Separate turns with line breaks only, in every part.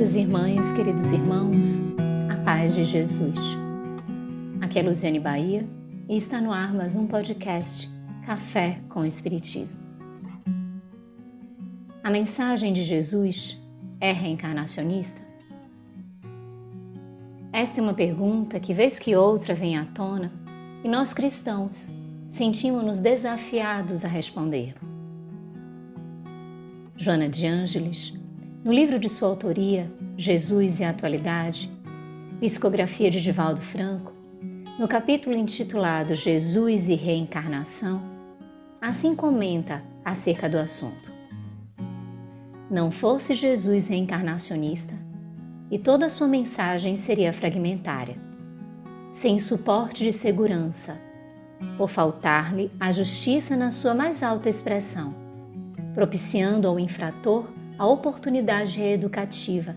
Queridas irmãs, queridos irmãos, a paz de Jesus. Aqui é Luciane Bahia e está no ar mais um podcast Café com Espiritismo. A mensagem de Jesus é reencarnacionista? Esta é uma pergunta que, vez que outra, vem à tona e nós cristãos sentimos-nos desafiados a responder. Joana de Ângeles no livro de sua autoria, Jesus e a Atualidade, psicografia de Divaldo Franco, no capítulo intitulado Jesus e Reencarnação, assim comenta acerca do assunto. Não fosse Jesus reencarnacionista, e toda sua mensagem seria fragmentária, sem suporte de segurança, por faltar-lhe a justiça na sua mais alta expressão, propiciando ao infrator a oportunidade reeducativa,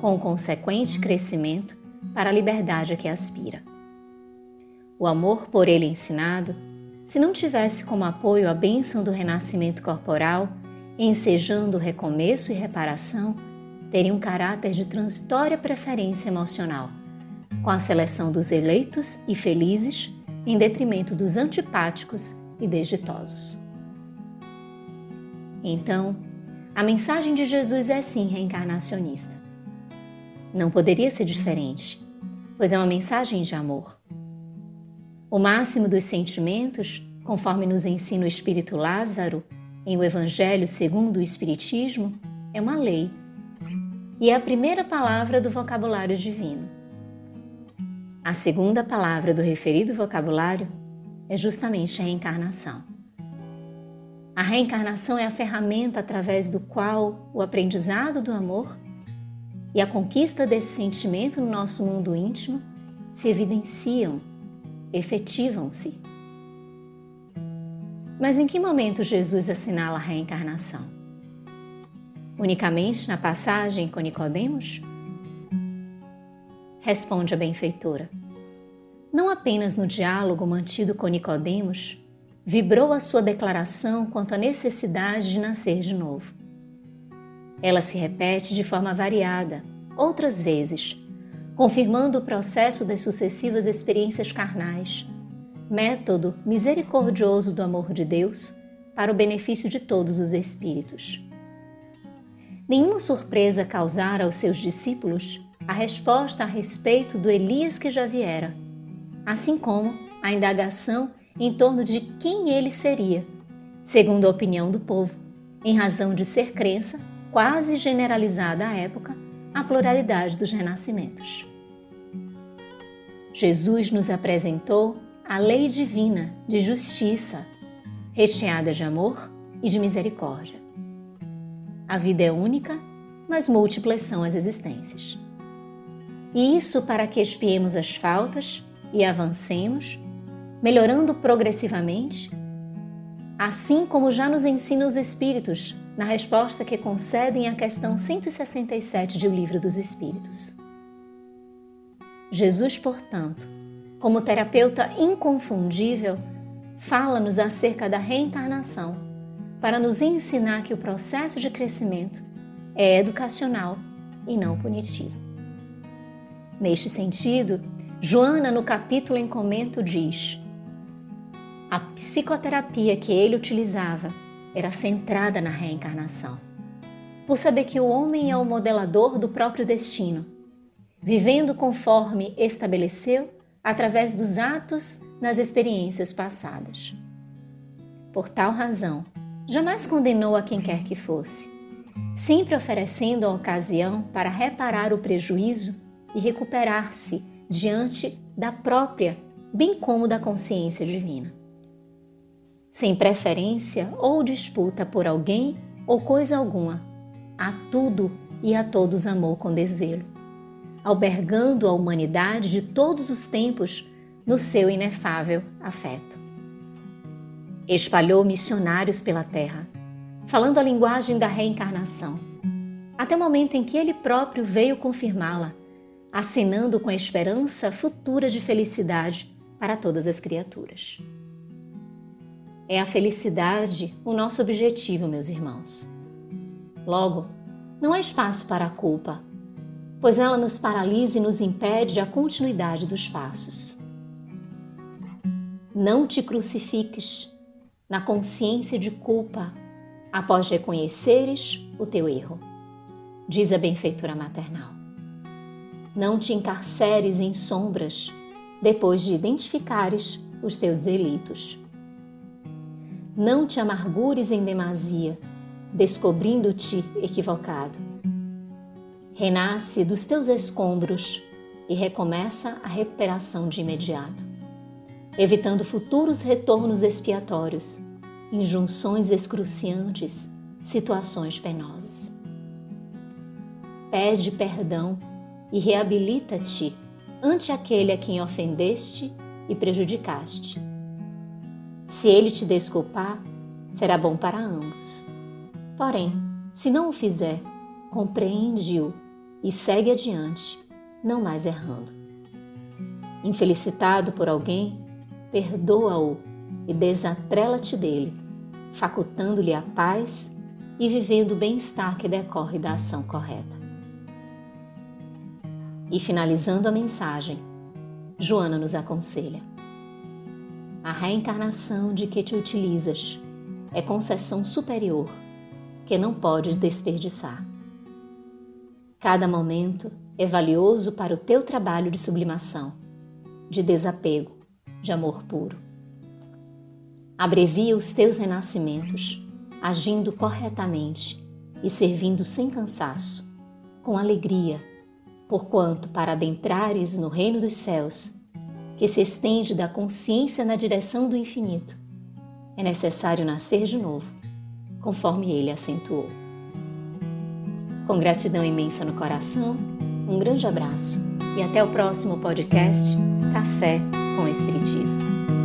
com o consequente crescimento para a liberdade a que aspira. O amor por ele ensinado, se não tivesse como apoio a bênção do renascimento corporal, ensejando recomeço e reparação, teria um caráter de transitória preferência emocional, com a seleção dos eleitos e felizes em detrimento dos antipáticos e desditosos. Então, a mensagem de Jesus é sim reencarnacionista. Não poderia ser diferente, pois é uma mensagem de amor. O máximo dos sentimentos, conforme nos ensina o Espírito Lázaro em o Evangelho segundo o Espiritismo, é uma lei e é a primeira palavra do vocabulário divino. A segunda palavra do referido vocabulário é justamente a reencarnação. A reencarnação é a ferramenta através do qual o aprendizado do amor e a conquista desse sentimento no nosso mundo íntimo se evidenciam, efetivam-se. Mas em que momento Jesus assinala a reencarnação? Unicamente na passagem com Nicodemos? Responde a benfeitora. Não apenas no diálogo mantido com Nicodemos, vibrou a sua declaração quanto à necessidade de nascer de novo. Ela se repete de forma variada, outras vezes, confirmando o processo das sucessivas experiências carnais, método misericordioso do amor de Deus para o benefício de todos os espíritos. Nenhuma surpresa causara aos seus discípulos a resposta a respeito do Elias que já viera, assim como a indagação em torno de quem ele seria, segundo a opinião do povo, em razão de ser crença, quase generalizada à época, a pluralidade dos renascimentos. Jesus nos apresentou a lei divina de justiça, recheada de amor e de misericórdia. A vida é única, mas múltiplas são as existências. E isso para que expiemos as faltas e avancemos melhorando progressivamente? Assim como já nos ensinam os Espíritos na resposta que concedem à questão 167 de O Livro dos Espíritos. Jesus, portanto, como terapeuta inconfundível, fala-nos acerca da reencarnação para nos ensinar que o processo de crescimento é educacional e não punitivo. Neste sentido, Joana, no capítulo em comento, diz: psicoterapia que ele utilizava era centrada na reencarnação, por saber que o homem é o modelador do próprio destino, vivendo conforme estabeleceu através dos atos nas experiências passadas. Por tal razão, jamais condenou a quem quer que fosse, sempre oferecendo a ocasião para reparar o prejuízo e recuperar-se diante da própria, bem como da consciência divina sem preferência ou disputa por alguém ou coisa alguma. A tudo e a todos amou com desvelo, albergando a humanidade de todos os tempos no seu inefável afeto. Espalhou missionários pela terra, falando a linguagem da reencarnação, até o momento em que ele próprio veio confirmá-la, assinando com a esperança futura de felicidade para todas as criaturas. É a felicidade o nosso objetivo, meus irmãos. Logo, não há espaço para a culpa, pois ela nos paralisa e nos impede a continuidade dos passos. Não te crucifiques na consciência de culpa após reconheceres o teu erro, diz a benfeitora maternal. Não te encarceres em sombras depois de identificares os teus delitos. Não te amargures em demasia, descobrindo-te equivocado renasce dos teus escombros e recomeça a recuperação de imediato, evitando futuros retornos expiatórios, injunções excruciantes, situações penosas. Pede perdão e reabilita-te ante aquele a quem ofendeste e prejudicaste. Se ele te desculpar, será bom para ambos. Porém, se não o fizer, compreende-o e segue adiante, não mais errando. Infelicitado por alguém, perdoa-o e desatrela-te dele, facultando-lhe a paz e vivendo o bem-estar que decorre da ação correta. E finalizando a mensagem, Joana nos aconselha: A reencarnação de que te utilizas é concessão superior que não podes desperdiçar. Cada momento é valioso para o teu trabalho de sublimação, de desapego, de amor puro. Abrevia os teus renascimentos, agindo corretamente e servindo sem cansaço, com alegria, porquanto para adentrares no reino dos céus, que se estende da consciência na direção do infinito, é necessário nascer de novo, conforme ele acentuou. Com gratidão imensa no coração, um grande abraço e até o próximo podcast Café com Espiritismo.